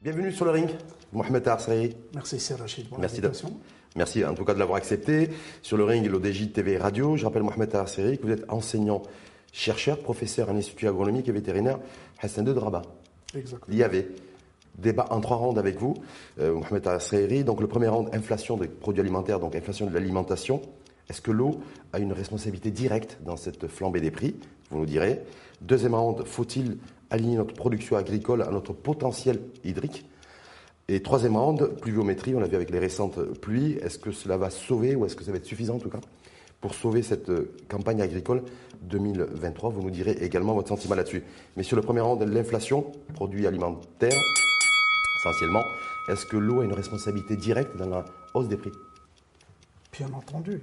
Bienvenue sur le ring, Mohamed Arsari. Merci Sir Rachid pour Merci, l'invitation. Merci en tout cas de l'avoir accepté. Sur le ring, l'ODJ TV Radio, je rappelle Mohamed Arsari que vous êtes enseignant, chercheur, professeur à l'Institut agronomique et vétérinaire Hassan II de Rabat. Exact. L'IAV. Débat en trois rounds avec vous, euh, Mohamed Arsari. Donc le premier round, inflation des produits alimentaires, donc inflation de l'alimentation. Est-ce que l'eau a une responsabilité directe dans cette flambée des prix? Vous nous direz. Deuxième round, faut-il aligner notre production agricole à notre potentiel hydrique? Et troisième round, pluviométrie, on l'a vu avec les récentes pluies. Est-ce que cela va sauver ou est-ce que ça va être suffisant en tout cas pour sauver cette euh, campagne agricole 2023 Vous nous direz également votre sentiment là-dessus. Mais sur le premier round, l'inflation, produits alimentaires, essentiellement, est-ce que l'eau a une responsabilité directe dans la hausse des prix? Bien entendu.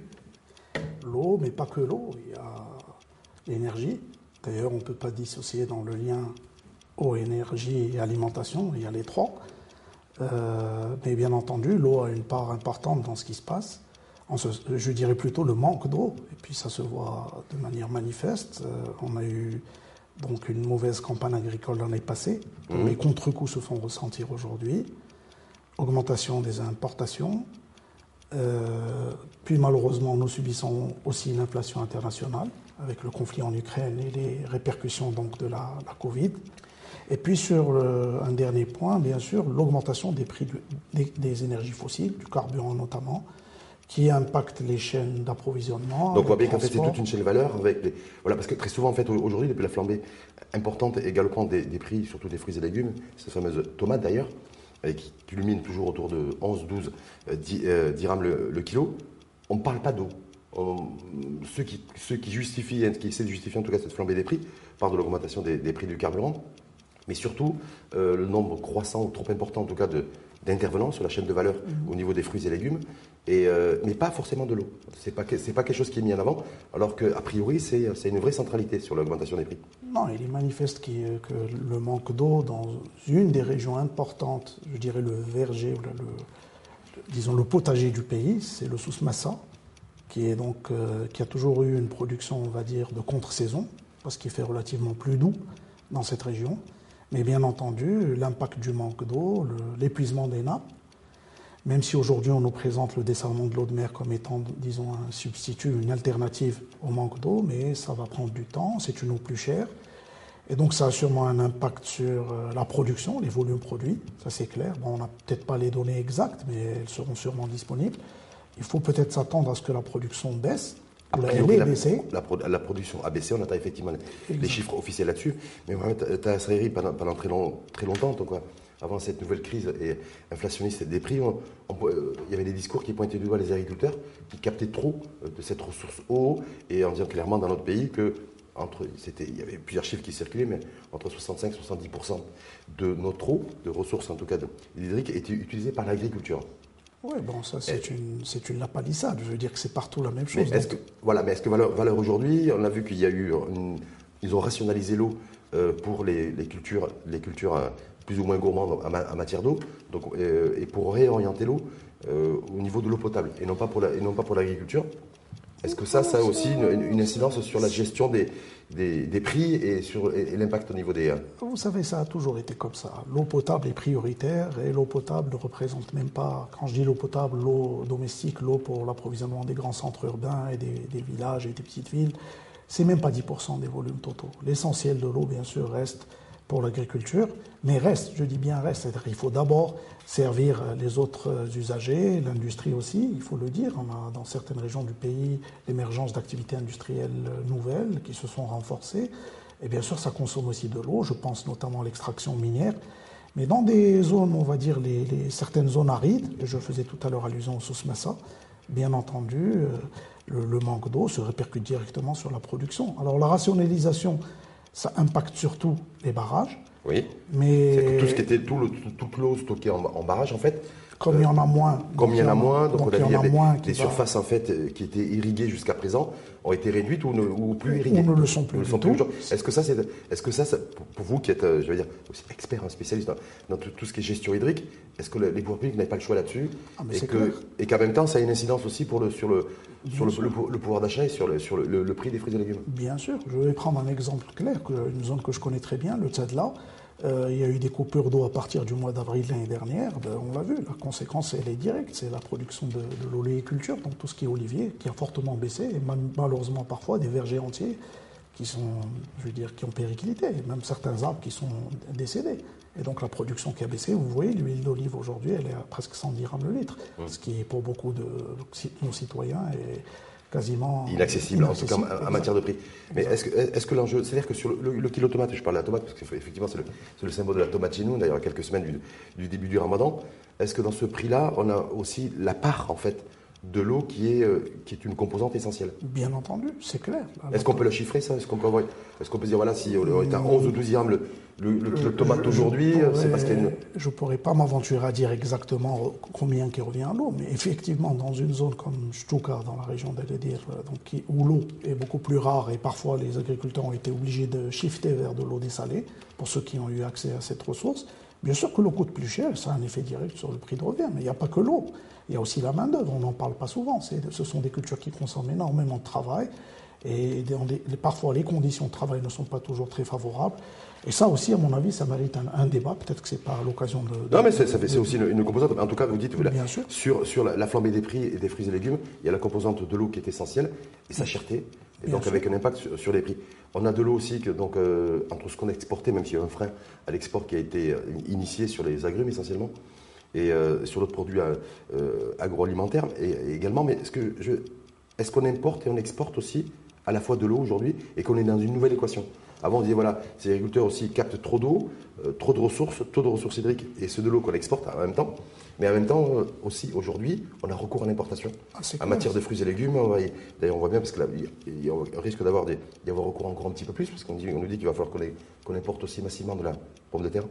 L'eau, mais pas que l'eau, il y a l'énergie. D'ailleurs, on ne peut pas dissocier dans le lien eau, énergie et alimentation, il y a les trois. Euh, mais bien entendu, l'eau a une part importante dans ce qui se passe. Je dirais plutôt le manque d'eau, et puis ça se voit de manière manifeste. Euh, on a eu donc une mauvaise campagne agricole l'année passée, dont les contre-coups se font ressentir aujourd'hui. Augmentation des importations, euh, puis malheureusement, nous subissons aussi une inflation internationale avec le conflit en Ukraine et les répercussions donc de la, la Covid. Et puis sur le- un dernier point, bien sûr, l'augmentation des prix du- des, des énergies fossiles, du carburant notamment, qui impacte les chaînes d'approvisionnement. Donc on voit bien qu'en fait c'est toute une chaîne de valeur avec les... Voilà, parce que très souvent en fait aujourd'hui, depuis la flambée importante et galopante des, des prix, surtout des fruits et légumes, ces fameuses tomates d'ailleurs, euh, qui culminent toujours autour de 11, 12 euh, 10, euh, dirhams le, le kilo, on ne parle pas d'eau. Ceux qui, ceux qui justifient, qui essaient de justifier en tout cas cette flambée des prix, parlent de l'augmentation des, des prix du carburant, mais surtout euh, le nombre croissant ou trop important en tout cas d'intervenants sur la chaîne de valeur au niveau des fruits et légumes, et, euh, mais pas forcément de l'eau. C'est pas que- c'est pas quelque chose qui est mis en avant, alors qu'a priori c'est une vraie centralité sur l'augmentation des prix. Non, il est manifeste qu'il- que le manque d'eau dans une des régions importantes, je dirais le verger, ou le, le- disons le potager du pays, c'est le Sous-Massa, qui, est donc, euh, qui a toujours eu une production, on va dire, de contre-saison, parce qu'il fait relativement plus doux dans cette région. Mais bien entendu, l'impact du manque d'eau, l'épuisement des nappes, même si aujourd'hui on nous présente le dessalement de l'eau de mer comme étant, disons, un substitut, une alternative au manque d'eau, mais ça va prendre du temps, c'est une eau plus chère. Et donc ça a sûrement un impact sur euh, la production, les volumes produits, ça c'est clair. Bon, on n'a peut-être pas les données exactes, mais elles seront sûrement disponibles. Il faut peut-être s'attendre à ce que la production baisse. La, production a baissé, on attend effectivement les, les chiffres officiels là-dessus. Mais Mohamed Tasseri, pendant, pendant très, long- très longtemps, donc, avant cette nouvelle crise et inflationniste des prix, on- on- euh, il y avait des discours qui pointaient du doigt les agriculteurs qui captaient trop euh, de cette ressource eau et en disant clairement dans notre pays que entre, c'était, il y avait plusieurs chiffres qui circulaient, mais entre 65 et 70% de notre eau, de ressources en tout cas de- hydriques, était utilisée par l'agriculture. Oui, bon, ça c'est une, c'est une lapalissade. Je veux dire que c'est partout la même Mais chose. est-ce que, voilà, mais est-ce que valeur, valeur aujourd'hui, on a vu qu'il y a eu, une- ils ont rationalisé l'eau euh, pour les, les cultures, les cultures euh, plus ou moins gourmandes en, ma- en matière d'eau, donc euh, et pour réorienter l'eau au niveau de l'eau potable et non pas pour la, l'agriculture. Est-ce que ça, ça a aussi une, une incidence sur la gestion des, des, prix et sur l'impact au niveau des euh, Vous savez, ça a toujours été comme ça. L'eau potable est prioritaire et l'eau potable ne représente même pas, quand je dis l'eau potable, l'eau domestique, l'eau pour l'approvisionnement des grands centres urbains et des villages et des petites villes, c'est même pas 10% des volumes totaux. L'essentiel de l'eau, bien sûr, reste pour l'agriculture, mais reste, je dis bien reste, c'est-à-dire qu'il faut d'abord servir les autres usagers, l'industrie aussi, il faut le dire. On a dans certaines régions du pays l'émergence d'activités industrielles nouvelles qui se sont renforcées. Et bien sûr, ça consomme aussi de l'eau. Je pense notamment à l'extraction minière. Mais dans des zones, on va dire, les, certaines zones arides, je faisais tout à l'heure allusion au Sous-Massa, bien entendu, euh, le manque d'eau se répercute directement sur la production. Alors la rationalisation, ça impacte surtout les barrages, oui, mais que tout ce qui était tout le- tout- toute l'eau stockée en, en barrage en fait Comme il y en a moins. Comme il y en a moins, donc, on a, il y en a des, moins des surfaces en fait qui étaient irriguées jusqu'à présent ont été réduites ou, ne, ou plus irriguées. Ou ne le sont plus. Est-ce que ça, c'est, est-ce que ça, pour vous qui êtes, euh, je veux dire, aussi expert, un spécialiste dans, tout, ce qui est gestion hydrique, est-ce que les pouvoirs publics n'avaient pas le choix là-dessus ah, et, que, et qu'en même temps, ça a une incidence aussi pour le, sur le, sur le, le, pouvoir d'achat et sur, le, sur le, prix des fruits et légumes? Bien sûr. Je vais prendre un exemple clair, une zone que je connais très bien, le Tchad-là. Euh, il y a eu des coupures d'eau à partir du mois d'avril l'année dernière. Ben, on l'a vu, la conséquence, elle est directe. C'est la production de, de l'oléiculture, donc tout ce qui est olivier, qui a fortement baissé. Et malheureusement, parfois, des vergers entiers qui sont, je veux dire, qui ont périclité. Même certains arbres qui sont décédés. Et donc la production qui a baissé, vous voyez, l'huile d'olive aujourd'hui, elle est à presque 110 grammes le litre. Ce qui est pour beaucoup de nos citoyens est quasiment inaccessible, en tout cas en matière de prix. Mais est-ce que, est que l'enjeu, c'est-à-dire que sur le, kilo tomate, je parle de la tomate parce qu'effectivement c'est le, symbole de la tomate chez nous, d'ailleurs quelques semaines du, début du ramadan, est-ce que dans ce prix-là, on a aussi la part en fait de l'eau qui est, euh, qui est une composante essentielle. Bien entendu, c'est clair. Est-ce qu'on peut le chiffrer ça? Est-ce qu'on peut, est qu'on peut dire, voilà, si on est à 11 ou 12 grammes le, le, le, tomate aujourd'hui, c'est parce qu'il y a une... Je ne pourrais pas m'aventurer à dire exactement combien qui revient à l'eau, mais effectivement, dans une zone comme Stuka, dans la région d'Agadir, donc, où l'eau est beaucoup plus rare et parfois les agriculteurs ont été obligés de shifter vers de l'eau dessalée, pour ceux qui ont eu accès à cette ressource, Bien sûr que l'eau coûte plus cher, ça a un effet direct sur le prix de revient, mais il n'y a pas que l'eau. Il y a aussi la main-d'œuvre, on n'en parle pas souvent. Ce sont des cultures qui consomment énormément de travail et parfois les conditions de travail ne sont pas toujours très favorables. Et ça aussi, à mon avis, ça mérite un, débat. Peut-être que ce n'est pas l'occasion de, Non, mais c'est aussi une, composante. En tout cas, vous dites, Bien sûr. sur, sur la, flambée des prix et des fruits et légumes, il y a la composante de l'eau qui est essentielle et sa cherté, et donc avec un impact sur, les prix. On a de l'eau aussi, que, donc, euh, entre ce qu'on a exporté, même s'il y a un frein à l'export qui a été euh, initié sur les agrumes essentiellement, et euh, sur d'autres produits agroalimentaires et, également. Mais est-ce que je, est-ce qu'on importe et on exporte aussi à la fois de l'eau aujourd'hui et qu'on est dans une nouvelle équation? Avant, on disait, voilà, ces agriculteurs aussi captent trop d'eau, euh, trop de ressources, trop de ressources hydriques, et c'est de l'eau qu'on exporte en même temps. Mais en même temps, euh, aussi, aujourd'hui, on a recours à l'importation. Ah, en matière de fruits et légumes, d'ailleurs, on voit bien, parce qu'il y a un risque d'avoir d'y avoir recours encore un petit peu plus, parce qu'on on nous dit qu'il va falloir qu'on importe aussi massivement de la pomme de terre.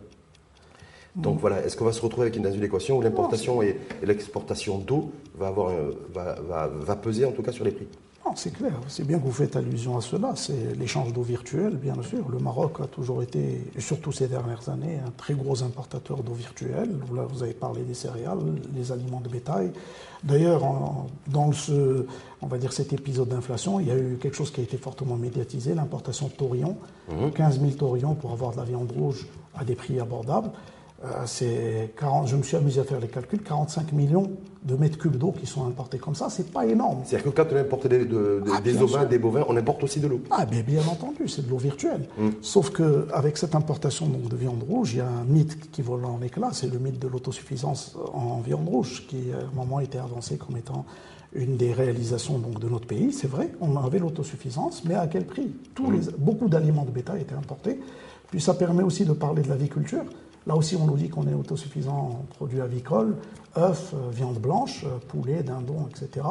Donc voilà, est-ce qu'on va se retrouver avec une, dans une équation où l'importation et, l'exportation d'eau va, avoir, va peser en tout cas sur les prix? C'est clair. C'est bien que vous faites allusion à cela. C'est l'échange d'eau virtuelle, bien sûr. Le Maroc a toujours été, surtout ces dernières années, un très gros importateur d'eau virtuelle. Là, vous avez parlé des céréales, les aliments de bétail. D'ailleurs, dans ce, on va dire cet épisode d'inflation, il y a eu quelque chose qui a été fortement médiatisé, l'importation de taurillons. 15 000 taurillons pour avoir de la viande rouge à des prix abordables. Euh, 40, je me suis amusé à faire les calculs, 45 millions de mètres cubes d'eau qui sont importés comme ça, c'est pas énorme. C'est-à-dire que quand on importe des, ah, des ovins, des bovins, on importe aussi de l'eau Ah bien, bien entendu, c'est de l'eau virtuelle. Hum. Sauf qu'avec cette importation donc, de viande rouge, il y a un mythe qui vole en éclat, c'est le mythe de l'autosuffisance en viande rouge, qui à un moment était avancé comme étant une des réalisations donc, de notre pays. C'est vrai, on avait l'autosuffisance, mais à quel prix? Tous les, Beaucoup d'aliments de bétail étaient importés. Puis ça permet aussi de parler de l'aviculture. Là aussi, on nous dit qu'on est autosuffisant en produits avicoles, œufs, euh, viande blanche, euh, poulet, dindon, etc.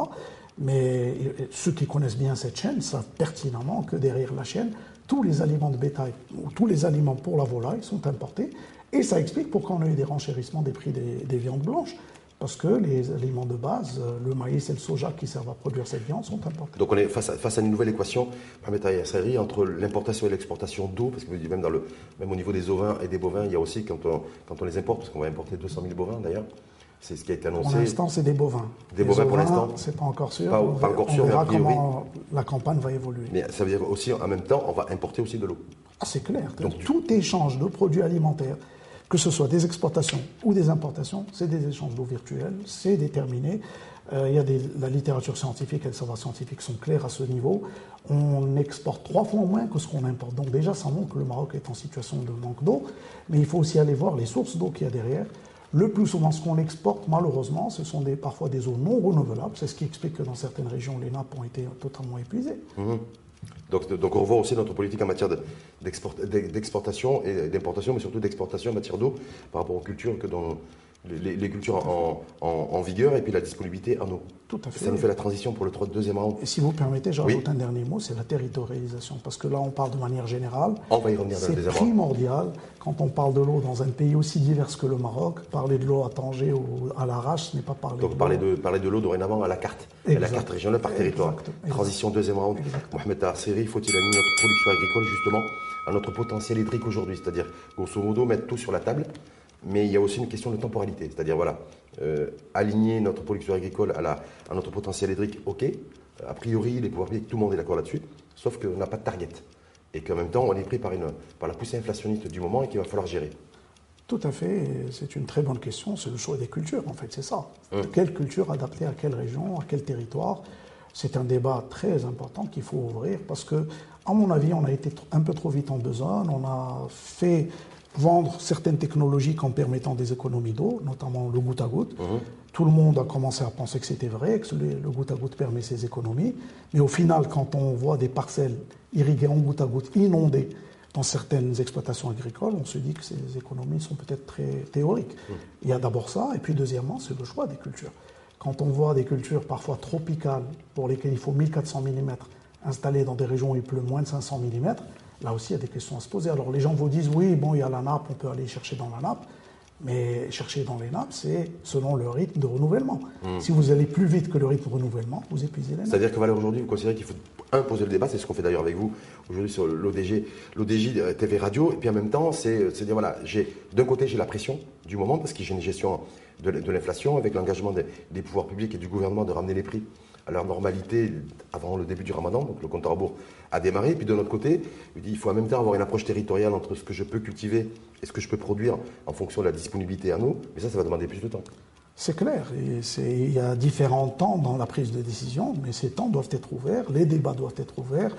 Mais ceux qui connaissent bien cette chaîne savent pertinemment que derrière la chaîne, tous les aliments de bétail ou tous les aliments pour la volaille sont importés. Et ça explique pourquoi on a eu des renchérissements des prix des viandes blanches parce que les aliments de base, euh, le maïs et le soja qui servent à produire cette viande sont importants. Donc on est face à, face à une nouvelle équation, entre l'importation et l'exportation d'eau, parce que même, dans le, même au niveau des ovins et des bovins, il y a aussi, quand on, quand on les importe, parce qu'on va importer 200 000 bovins d'ailleurs, c'est ce qui a été annoncé. Pour l'instant, c'est des bovins. Des bovins pour l'instant C'est pas encore sûr. Pas, encore sûr, on verra comment la campagne va évoluer. Mais ça veut dire aussi, en même temps, on va importer aussi de l'eau. Ah, c'est clair. Donc, tout échange de produits alimentaires que ce soit des exportations ou des importations, c'est des échanges d'eau virtuels, c'est déterminé. Euh, il y a la littérature scientifique et les savoirs scientifiques sont clairs à ce niveau. On exporte trois fois moins que ce qu'on importe. Donc déjà, ça montre que le Maroc est en situation de manque d'eau, mais il faut aussi aller voir les sources d'eau qu'il y a derrière. Le plus souvent, ce qu'on exporte, malheureusement, ce sont des, parfois des eaux non renouvelables. C'est ce qui explique que dans certaines régions, les nappes ont été totalement épuisées. Mmh. Donc, on revoit aussi notre politique en matière d'exportation et d'importation, mais surtout d'exportation en matière d'eau par rapport aux cultures que dont, les, cultures en, vigueur et puis la disponibilité en eau. Tout à fait. Ça nous fait la transition pour le deuxième round. Et si vous permettez, j'ajoute un dernier mot, c'est la territorialisation. Parce que là, on parle de manière générale. On va y revenir dans le deuxième C'est primordial, quand on parle de l'eau dans un pays aussi divers que le Maroc, parler de l'eau à Tanger ou à l'Arrache, ce n'est pas parler Donc de parler de, parler de l'eau dorénavant à la carte, à la carte régionale par territoire. Transition deuxième round. Mohamed Tarseri, faut-il aligner notre production agricole justement à notre potentiel hydrique aujourd'hui? C'est-à-dire, grosso modo, mettre tout sur la table mais il y a aussi une question de temporalité. C'est-à-dire, voilà, euh, aligner notre production agricole à, la, à notre potentiel hydrique, ok. A priori, les pouvoirs publics, tout le monde est d'accord là-dessus, sauf qu'on n'a pas de target. Et qu'en même temps, on est pris par, une, par la poussée inflationniste du moment et qu'il va falloir gérer. Tout à fait, c'est une très bonne question. C'est le choix des cultures, en fait, c'est ça. Hum. Quelle culture adaptée à quelle région, à quel territoire? C'est un débat très important qu'il faut ouvrir parce que, à mon avis, on a été un peu trop vite en besoin. On a fait vendre certaines technologies en permettant des économies d'eau, notamment le goutte à goutte. Mhm. Tout le monde a commencé à penser que c'était vrai, que le goutte à goutte permet ces économies. Mais au final, quand on voit des parcelles irriguées en goutte à goutte, inondées dans certaines exploitations agricoles, on se dit que ces économies sont peut-être très théoriques. Mhm. Il y a d'abord ça, et puis deuxièmement, c'est le choix des cultures. Quand on voit des cultures parfois tropicales, pour lesquelles il faut 1400 mm, installées dans des régions où il pleut moins de 500 mm, Là aussi, il y a des questions à se poser. Alors les gens vous disent, oui, bon, il y a la nappe, on peut aller chercher dans la nappe. Mais chercher dans les nappes, c'est selon le rythme de renouvellement. Hmm. Si vous allez plus vite que le rythme de renouvellement, vous épuisez les nappes. C'est-à-dire que aujourd'hui, vous considérez qu'il faut imposer le débat, c'est ce qu'on fait d'ailleurs avec vous aujourd'hui sur l'ODG, l'ODJ TV Radio, et puis en même temps, c'est dire voilà, d'un côté j'ai la pression du moment parce qu'il y a une gestion de, l'inflation avec l'engagement des, pouvoirs publics et du gouvernement de ramener les prix à leur normalité avant le début du ramadan, donc le compte à rebours a démarré. Puis de notre côté, il faut en même temps avoir une approche territoriale entre ce que je peux cultiver et ce que je peux produire en fonction de la disponibilité à nous. Mais ça, ça va demander plus de temps. C'est clair. il y a différents temps dans la prise de décision, mais ces temps doivent être ouverts, les débats doivent être ouverts.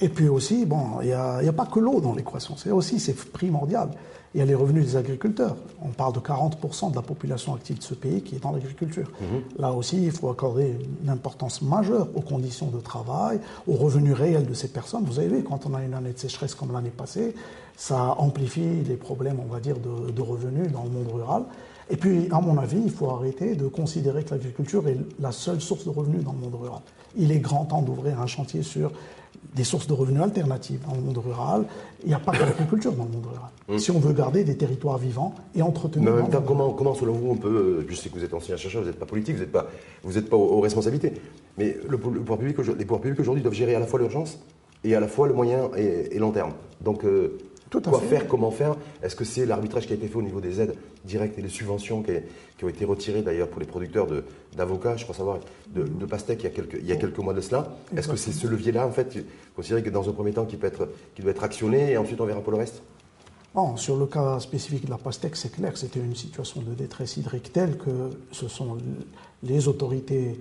Et puis aussi, bon, il n'y a, a, pas que l'eau dans l'équation. C'est aussi, c'est primordial il y a les revenus des agriculteurs. On parle de 40% de la population active de ce pays qui est dans l'agriculture. Mhm. Là aussi, il faut accorder une importance majeure aux conditions de travail, aux revenus réels de ces personnes. Vous avez vu, quand on a une année de sécheresse comme l'année passée, ça amplifie les problèmes, on va dire, de, de revenus dans le monde rural. Et puis, à mon avis, il faut arrêter de considérer que l'agriculture est la seule source de revenus dans le monde rural. Il est grand temps d'ouvrir un chantier sur des sources de revenus alternatives dans le monde rural. Il n'y a pas que l'agriculture dans le monde rural. Mmh. Si on veut garder des territoires vivants et entretenir. Mais en même temps, comment, comment, selon vous, on peut. Euh, je sais que vous êtes ancien chercheur, vous n'êtes pas politique, vous n'êtes pas, vous pas aux, responsabilités. Mais le, pouvoir public, les pouvoirs publics aujourd'hui doivent gérer à la fois l'urgence et à la fois le moyen et, long terme. Donc, euh, Quoi faire, comment faire? Est-ce que c'est l'arbitrage qui a été fait au niveau des aides directes et des subventions qui, ont été retirées d'ailleurs pour les producteurs d'avocats, je crois savoir, de, de pastèques il y a quelques, il y a quelques mois de cela. Est-ce que c'est ce levier-là, en fait, considéré que dans un premier temps, qui, peut être, qui doit être actionné et ensuite on verra pour le reste? Bon, sur le cas spécifique de la pastèque, c'est clair que c'était une situation de détresse hydrique telle que ce sont les autorités,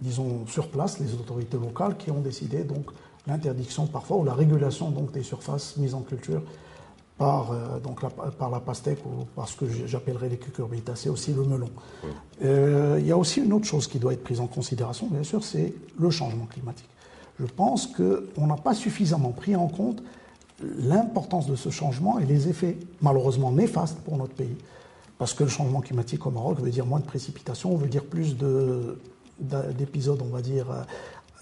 disons, sur place, les autorités locales, qui ont décidé donc l'interdiction parfois ou la régulation donc des surfaces mises en culture par, euh, donc la, par la pastèque ou par ce que j'appellerais les cucurbitacées, aussi le melon. Euh, il y a aussi une autre chose qui doit être prise en considération, bien sûr, c'est le changement climatique. Je pense qu'on n'a pas suffisamment pris en compte l'importance de ce changement et les effets malheureusement néfastes pour notre pays. Parce que le changement climatique au Maroc veut dire moins de précipitations, veut dire plus d'épisodes, on va dire,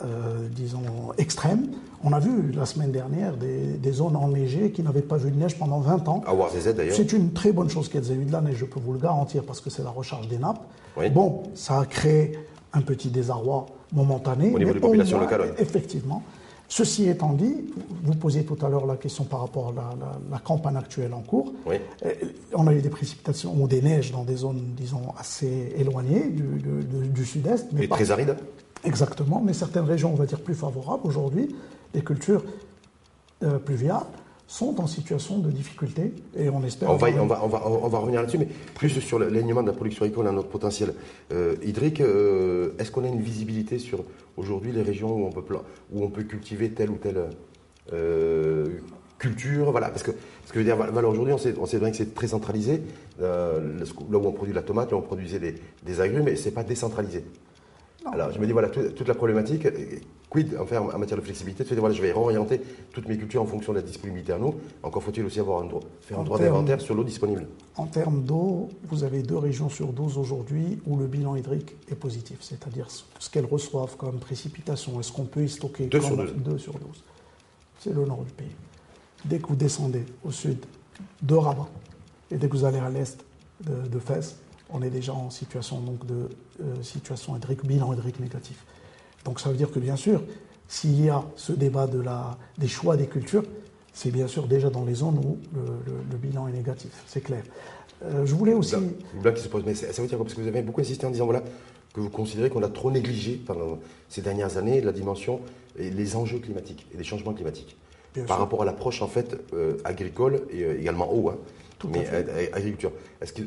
euh, disons, extrêmes. On a vu la semaine dernière des, zones enneigées qui n'avaient pas vu de neige pendant 20 ans. d'ailleurs. C'est une très bonne chose qu'elles aient eu de la neige, je peux vous le garantir, parce que c'est la recharge des nappes. Bon, ça a créé un petit désarroi momentané. Au niveau des populations locales. Effectivement. Ceci étant dit, vous posiez tout à l'heure la question par rapport à la, campagne actuelle en cours. Oui. Euh, on a eu des précipitations ou des neiges dans des zones, disons, assez éloignées du, sud-est. Mais Et très arides Exactement, mais certaines régions, on va dire, plus favorables aujourd'hui, les cultures euh, pluviales, sont en situation de difficulté et on espère. On va, on va, on va, on va revenir là-dessus, mais plus sur l'alignement de la production agricole à notre potentiel euh, hydrique. Euh, est-ce qu'on a une visibilité sur aujourd'hui les régions où on peut, où on peut cultiver telle ou telle culture Voilà, parce que ce que je veux dire, aujourd'hui, on sait, on sait bien que c'est très centralisé. là où on produit la tomate, là où on produisait des, des agrumes, mais c'est pas décentralisé. Alors, je me dis, voilà, toute la problématique, quid en, en matière de flexibilité, tu voilà, je vais réorienter toutes mes cultures en fonction de la disponibilité à l'eau. Encore faut-il aussi avoir un droit, faire un droit d'inventaire sur l'eau disponible. En termes d'eau, vous avez deux régions sur 12 aujourd'hui où le bilan hydrique est positif, c'est-à-dire ce qu'elles reçoivent comme précipitation. Est-ce qu'on peut y stocker Deux sur 12. Deux sur 12. C'est le nord du pays. Dès que vous descendez au sud de Rabat et dès que vous allez à l'est de, de Fès, on est déjà en situation, donc, de euh, situation hydrique, bilan hydrique négatif. Donc ça veut dire que bien sûr, s'il y a ce débat de la, des choix des cultures, c'est bien sûr déjà dans les zones où le, bilan est négatif, c'est clair. Euh, je voulais aussi. Là, qui se pose, mais ça veut dire quoi? Parce que vous avez beaucoup insisté en disant voilà que vous considérez qu'on a trop négligé pendant ces dernières années la dimension et les enjeux climatiques et les changements climatiques par rapport à l'approche en fait euh, agricole et également eau. Hein mais agriculture. Est-ce qu'on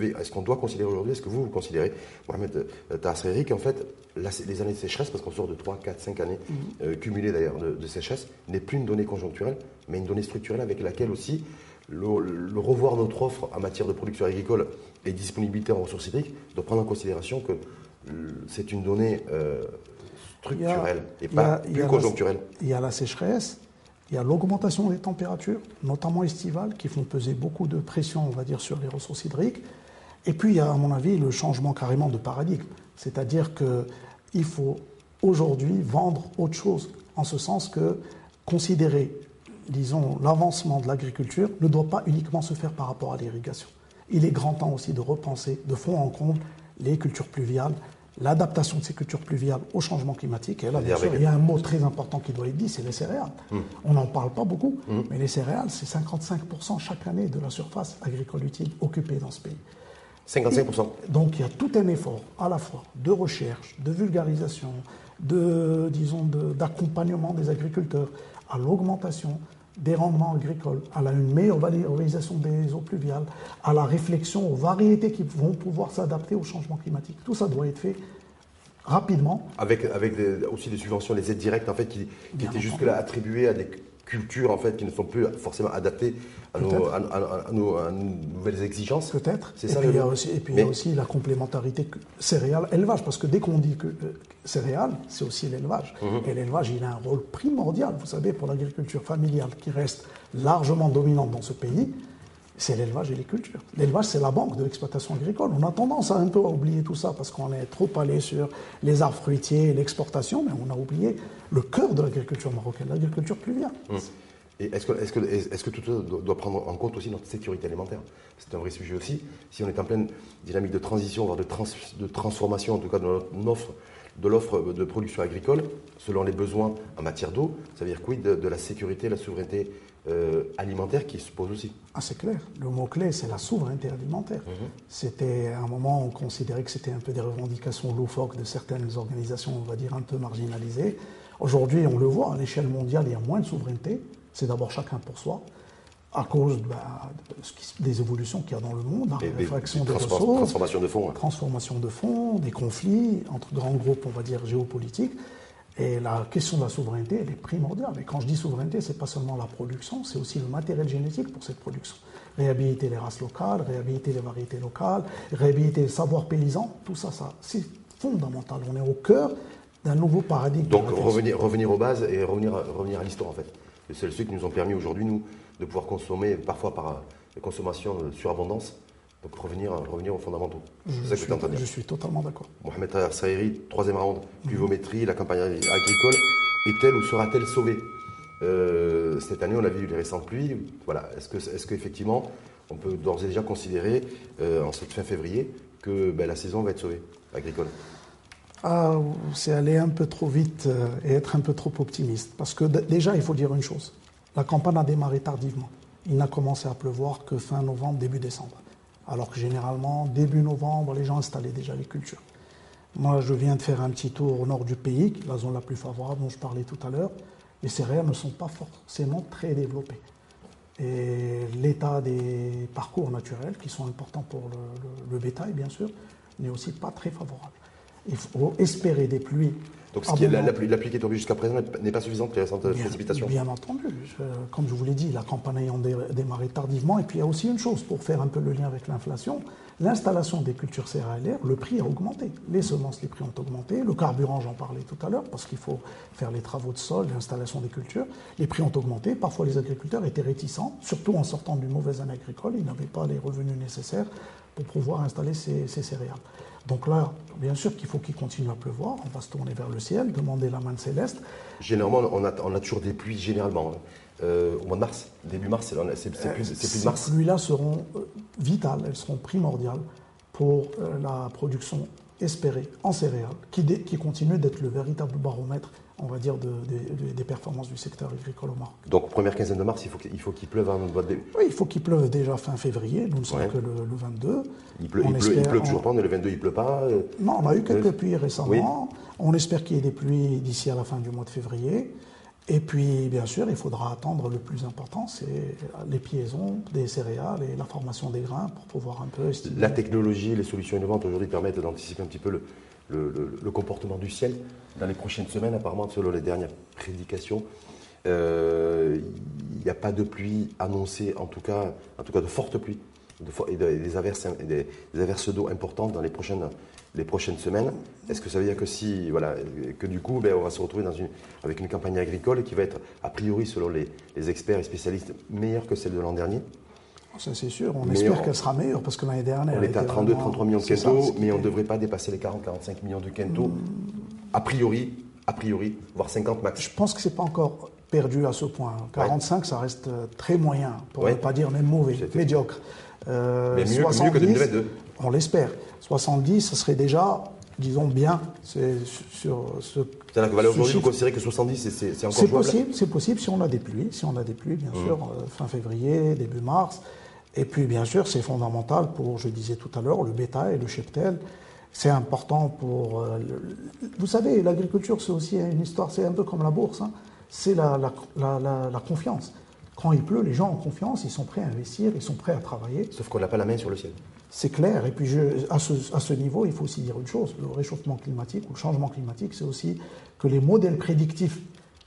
est est doit considérer aujourd'hui, est-ce que vous, vous considérez, Mohamed euh, Tasseri, qu'en fait, les années de sécheresse, parce qu'on sort de 3, 4, 5 années mhm. euh, cumulées d'ailleurs de, sécheresse, n'est plus une donnée conjoncturelle, mais une donnée structurelle avec laquelle aussi le, revoir notre offre en matière de production agricole et disponibilité en ressources hydriques doit prendre en considération que c'est une donnée euh, structurelle et pas plus conjoncturelle. il y a la sécheresse, il y a l'augmentation des températures, notamment estivales, qui font peser beaucoup de pression, sur les ressources hydriques. Et puis, il y a, à mon avis, le changement carrément de paradigme. C'est-à-dire qu'il faut aujourd'hui vendre autre chose, en ce sens que considérer, disons, l'avancement de l'agriculture ne doit pas uniquement se faire par rapport à l'irrigation. Il est grand temps aussi de repenser de fond en comble les cultures pluviales, l'adaptation de ces cultures pluviales au changement climatique. Et là, bien sûr, il y a un mot très important qui doit être dit, c'est les céréales. Hmm. On n'en parle pas beaucoup, hmm. mais les céréales, c'est 55% chaque année de la surface agricole utile occupée dans ce pays. 55%. donc il y a tout un effort à la fois de recherche, de vulgarisation, de, disons, d'accompagnement des agriculteurs à l'augmentation des rendements agricoles, à la, une meilleure valorisation des eaux pluviales, à la réflexion aux variétés qui vont pouvoir s'adapter au changement climatique. Tout ça doit être fait rapidement. Avec, avec aussi des subventions, les aides directes en fait, qui, qui étaient jusque-là attribuées à des cultures en fait, qui ne sont plus forcément adaptées à nos, nouvelles exigences. Peut-être. C'est ça. Puis, il y a aussi, et puis il y a aussi la complémentarité céréales-élevage, parce que dès qu'on dit que euh, céréales, c'est aussi l'élevage. Mhm. Et l'élevage, il a un rôle primordial, vous savez, pour l'agriculture familiale qui reste largement dominante dans ce pays c'est l'élevage et les cultures. L'élevage, c'est la banque de l'exploitation agricole. On a tendance à un peu à oublier tout ça parce qu'on est trop allé sur les arbres fruitiers et l'exportation, mais on a oublié le cœur de l'agriculture marocaine, l'agriculture pluviale. Hum. Et est-ce que, tout ça doit prendre en compte aussi notre sécurité alimentaire? C'est un vrai sujet aussi. Si on est en pleine dynamique de transition, voire de, transformation, en tout cas de l'offre de production agricole, selon les besoins en matière d'eau, ça veut dire quoi? De, de la sécurité, la souveraineté euh, alimentaire qui se pose aussi. Ah, c'est clair. Le mot-clé, c'est la souveraineté alimentaire. Mhm. C'était à un moment, on considérait que c'était un peu des revendications loufoques de certaines organisations, on va dire, un peu marginalisées. Aujourd'hui, on le voit, à l'échelle mondiale, il y a moins de souveraineté. C'est d'abord chacun pour soi, à cause bah, des évolutions qu'il y a dans le monde, la réfraction des ressources, transformation de fonds. Transformation de fonds, des conflits entre grands groupes, on va dire, géopolitiques. Et la question de la souveraineté, elle est primordiale. Et quand je dis souveraineté, ce n'est pas seulement la production, c'est aussi le matériel génétique pour cette production. Réhabiliter les races locales, réhabiliter les variétés locales, réhabiliter le savoir paysan, tout ça, ça c'est fondamental. On est au cœur d'un nouveau paradigme. Donc revenir, revenir aux bases et revenir, revenir à l'histoire en fait. C'est ceux qui nous ont permis aujourd'hui, nous, de pouvoir consommer, parfois par consommation de surabondance, donc revenir, revenir aux fondamentaux. Je, suis, je suis totalement d'accord. Mohamed Saïri, troisième round, pluviométrie, la campagne agricole, est-elle ou sera-t-elle sauvée? Euh, Cette année, on a vu les récentes pluies. Voilà. Est-ce que, qu'effectivement, on peut d'ores et déjà considérer, euh, en cette fin février, que ben, la saison va être sauvée, agricole? Ah, c'est aller un peu trop vite euh, et être un peu trop optimiste. Parce que déjà, il faut dire une chose. La campagne a démarré tardivement. Il n'a commencé à pleuvoir que fin novembre, début décembre alors que généralement, début novembre, les gens installaient déjà les cultures. Moi, je viens de faire un petit tour au nord du pays, la zone la plus favorable dont je parlais tout à l'heure. Les céréales ne sont pas forcément très développées. Et l'état des parcours naturels, qui sont importants pour le, bétail, bien sûr, n'est aussi pas très favorable. Il faut espérer des pluies Donc ce qui est- la, la pluie, la pluie qui est tombée jusqu'à présent n'est- pas suffisante pour les récentes Bien, précipitations bien entendu. Je- comme je vous l'ai dit, la campagne ayant dé- démarré tardivement. Et puis il y a aussi une chose, pour faire un peu le lien avec l'inflation, l'installation des cultures céréalières, le prix a augmenté. Les semences, les prix ont augmenté. Le carburant, j'en parlais tout à l'heure, parce qu'il faut faire les travaux de sol, l'installation des cultures. Les prix ont augmenté. Parfois, les agriculteurs étaient réticents, surtout en sortant d'une mauvaise année agricole. Ils n'avaient pas les revenus nécessaires pour pouvoir installer ces, ces céréales. Donc là, bien sûr qu'il faut qu'il continue à pleuvoir. On va se tourner vers le ciel, demander la main de Céleste. Généralement, on a, on a toujours des pluies, généralement. hein. Euh, au mois de mars, début mars, c'est c'est plus, de Ces mars. pluies-là seront euh, vitales, elles seront primordiales pour euh, la production espérée en céréales, qui, continue d'être le véritable baromètre, on va dire, de- de- de- des performances du secteur agricole au Maroc. Donc, première quinzaine de mars, il faut qu'il faut pleuve avant de début. Oui, il faut qu'il pleuve déjà fin février, nous ne sommes Ouais. que le, le 22. Il pleut, On il pleut, il pleut on- toujours pas, est le 22, il pleut pas. euh, Non, on a eu quelques Euh, pluies récemment. On espère qu'il y ait des pluies d'ici à la fin du mois de février. Et puis, bien sûr, il faudra attendre le plus important, c'est l'épiaison des céréales et la formation des grains pour pouvoir un peu. La technologie, les solutions innovantes aujourd'hui permettent d'anticiper un petit peu le, comportement du ciel. Dans les prochaines semaines, apparemment, selon les dernières prédications, euh, il n'y a pas de pluie annoncée, en tout cas, en tout cas de fortes pluies de fo- et, des averses, et des, des averses d'eau importantes dans les prochaines, les prochaines semaines. Est-ce que ça veut dire que si, voilà, que du coup, ben, on va se retrouver dans une, avec une campagne agricole qui va être, a priori, selon les, les experts et spécialistes, meilleure que celle de l'an dernier? Ça, c'est sûr. On espère qu'elle sera meilleure parce que l'année dernière. On était à était 32, vraiment- 33 millions de quintaux, ce qui mais on ne devrait pas dépasser les 40, 45 millions de quintaux. A priori, a priori, voire 50 max. Je pense que c'est pas encore perdu à ce point. 45, ça reste euh, très moyen, pour Ouais. ne pas dire même mauvais, médiocre. Euh, Mais mieux que- mieux que 2022. On l'espère. 70, ce serait déjà, disons, bien. C'est sur ce. C'est-à-dire que aujourd'hui, vous considérez que 70, c'est- encore C'est possible, c'est possible si on a des pluies, si on a des pluies, bien Mmh. sûr, euh, fin février, début mars. Et puis, bien sûr, c'est fondamental pour, je disais tout à l'heure, le bétail, le cheptel. C'est important pour. euh, le- vous savez, l'agriculture, c'est aussi une histoire, c'est un peu comme la bourse. hein. C'est la, la- la- la- la confiance. Quand il pleut, les gens ont confiance, ils sont prêts à investir, ils sont prêts à travailler. Sauf qu'on n'a pas la main sur le ciel. C'est clair. Et puis, je- à, ce, à ce niveau, il faut aussi dire une chose. Le réchauffement climatique ou le changement climatique, c'est aussi que les modèles prédictifs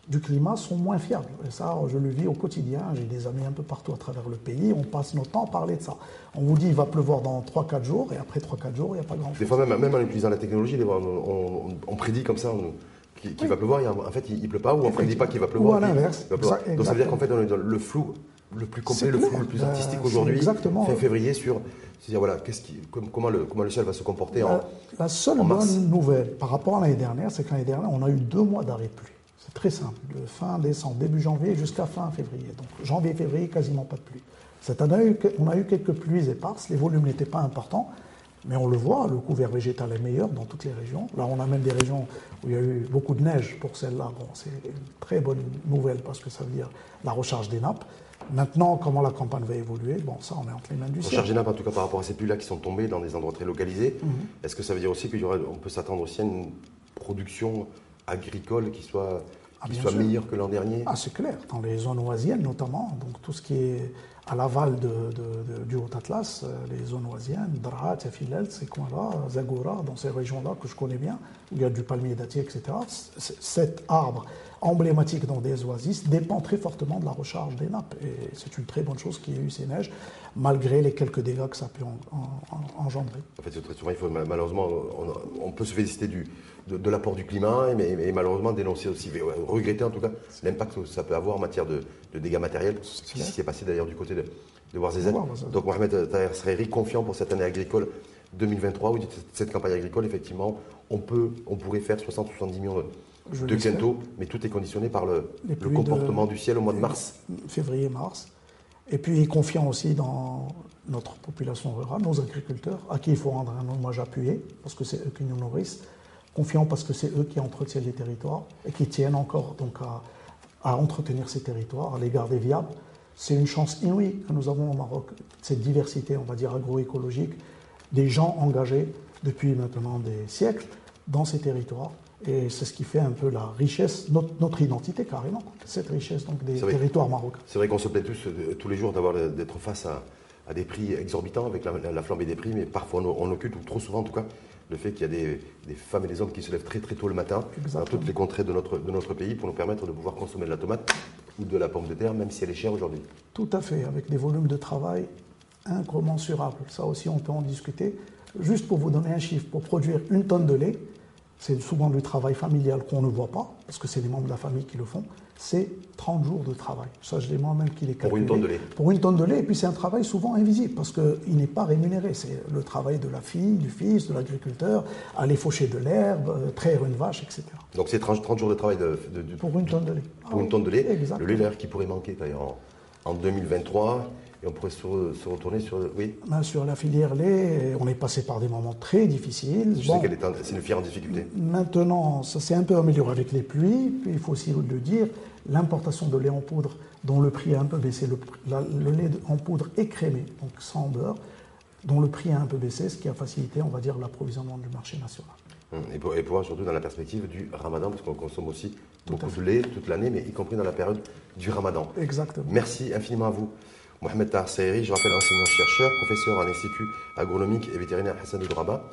du climat sont moins fiables. Et ça, je le vis au quotidien. J'ai des amis un peu partout à travers le pays. On passe notre temps à parler de ça. On vous dit il va pleuvoir dans 3-4 jours, et après 3-4 jours, il n'y a pas Des grand-chose. fois, même, même en utilisant la technologie, des on, on- on prédit comme ça on- qu'il va pleuvoir, en en fait, il ne pleut pas, ou on ne prédit pas qu'il va pleuvoir. Ou à l'inverse. il Donc ça veut dire qu'en fait, on est dans le flou le plus complet, le flou le plus Ben, artistique c'est aujourd'hui, exactement- fin février, sur c'est-à-dire, voilà, qu'est-ce qui, com- comment, le, comment le ciel va se comporter en, La, la seule en mars. bonne nouvelle par rapport à l'année dernière, c'est que l'année dernière, on a eu deux mois d'arrêt de pluie. C'est très simple, de fin décembre, début janvier jusqu'à fin février. Donc janvier, février, quasiment pas de pluie. Cette année, on a eu quelques pluies éparses, les volumes n'étaient pas importants, mais on le voit, le couvert végétal est meilleur dans toutes les régions. Là, on a même des régions où il y a eu beaucoup de neige pour celle-là. Bon, c'est une très bonne nouvelle parce que ça veut dire la recharge des nappes. Maintenant, comment la campagne va évoluer, bon, ça, on est entre les mains du ciel. charge des nappes, en tout cas par rapport à ces pluies-là qui sont tombées dans des endroits très localisés. Mhm. Est-ce que ça veut dire aussi qu'on peut s'attendre aussi à une production agricole qui soit, Ah, qui soit meilleure que l'an dernier? Ah, c'est clair, dans les zones oisiennes notamment, donc tout ce qui est à l'aval du Haut-Atlas, euh, les zones oisiennes, Drat, Tafilel, ces coins-là, Zagora, dans ces régions-là que je connais bien, où il y a du palmier dattier, etc. Cet arbre emblématique dans des oasis dépend très fortement de la recharge des nappes. Et c'est une très bonne chose qu'il y ait eu ces neiges, malgré les quelques dégâts que ça pu en- en- en- engendrer. En fait, très souvent, malheureusement, on peut se féliciter du, de, de l'apport du climat, mais, mais malheureusement dénoncer aussi, regretter en tout cas l'impact que ça peut avoir en matière de, de dégâts matériels, ce qui s'est passé d'ailleurs du côté de, de. Donc Mohamed Taher Sreri, confiant pour cette année agricole 2023, vous dites que cette campagne agricole, effectivement, on, peut, on pourrait faire 60-70 millions de, Je de l'espère. quintaux, mais tout est conditionné par le, le comportement du ciel au mois de mars. février-mars. Et puis confiant aussi dans notre population rurale, nos agriculteurs, à qui il faut rendre un hommage appuyé, parce que c'est eux qui nous nourrissent. Confiant parce que c'est eux qui entretiennent les territoires et qui tiennent encore donc à, à entretenir ces territoires, à les garder viables. C'est une chance inouïe que nous avons au Maroc, cette diversité, on va dire, agroécologique, des gens engagés depuis maintenant des siècles dans ces territoires. Et c'est ce qui fait un peu la richesse, notre, notre identité carrément, cette richesse donc des territoires marocains. C'est vrai qu'on se plaît tous, euh, tous les jours d'avoir d'être face à, à des prix exorbitants avec la, la- la flambée des prix, mais parfois on, on occulte, ou trop souvent en tout cas, le fait qu'il y a des, femmes et des hommes qui se lèvent très très tôt le matin dans toutes les contrées de notre, de notre pays pour nous permettre de pouvoir consommer de la tomate ou de la pomme de terre, même si elle est chère aujourd'hui. Tout à fait, avec des volumes de travail incommensurables. Ça aussi, on peut en discuter. Juste pour vous donner un chiffre, pour produire une tonne de lait, c'est souvent du travail familial qu'on ne voit pas, parce que c'est les membres de la famille qui le font, c'est 30 jours de travail. Ça, je l'ai moi-même qui les calculé. Pour une tonne de lait Pour une tonne de lait, et puis c'est un travail souvent invisible, parce qu'il n'est pas rémunéré. C'est le travail de la fille, du fils, de l'agriculteur, aller faucher de l'herbe, euh, traire une vache, etc. Donc c'est 30 jours de travail de, Pour une tonne de lait. Pour une tonne de lait. Le lait d'ailleurs qui pourrait manquer d'ailleurs en 2023 et on pourrait se, retourner sur. Oui ben, Sur la filière lait, on est passé par des moments très difficiles. Je sais qu'elle est, c'est une filière en difficulté. Maintenant, ça s'est un peu amélioré avec les pluies. Puis il faut aussi le dire, l'importation de lait en poudre, dont le prix a un peu baissé, le, le lait en poudre écrémé, donc sans beurre, dont le prix a un peu baissé, ce qui a facilité, on va dire, l'approvisionnement du marché national. Hum, et pour, et pour, surtout dans la perspective du ramadan, parce qu'on consomme aussi beaucoup de lait toute l'année, mais y compris dans la période du ramadan. Exactement. Merci infiniment à vous. Mohamed Tahar je rappelle enseignant-chercheur, professeur à l'Institut agronomique et vétérinaire Hassan de Rabat.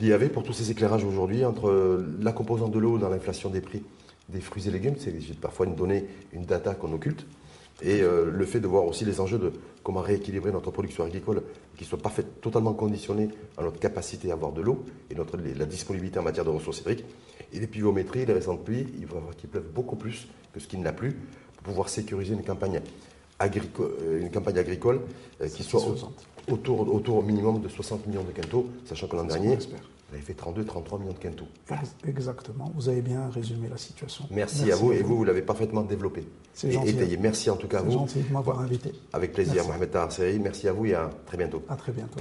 L'IAV, pour tous ces éclairages aujourd'hui, entre la composante de l'eau dans l'inflation des prix des fruits et légumes, c'est parfois une donnée, une data qu'on occulte, et euh, le fait de voir aussi les enjeux de comment rééquilibrer notre production agricole qui soit pas totalement conditionnée à notre capacité à avoir de l'eau et notre, la disponibilité en matière de ressources hydriques. Et les pluviométries, les récentes pluies, il va falloir qu'il pleuve beaucoup plus que ce qu'il n'a plu pour pouvoir sécuriser une campagne euh, une campagne agricole euh, qui soit autour, autour au minimum de 60 millions de quintaux, sachant que l'an dernier, vous avez fait 32, 33 millions de quintaux. Exactement, vous avez bien résumé la situation. Merci, à vous, et vous, vous l'avez parfaitement développé. C'est gentil. Étayé. Merci en tout cas à vous. Gentil de m'avoir invité. Avec plaisir, Mohamed Tahar Merci à vous et à très bientôt. À très bientôt.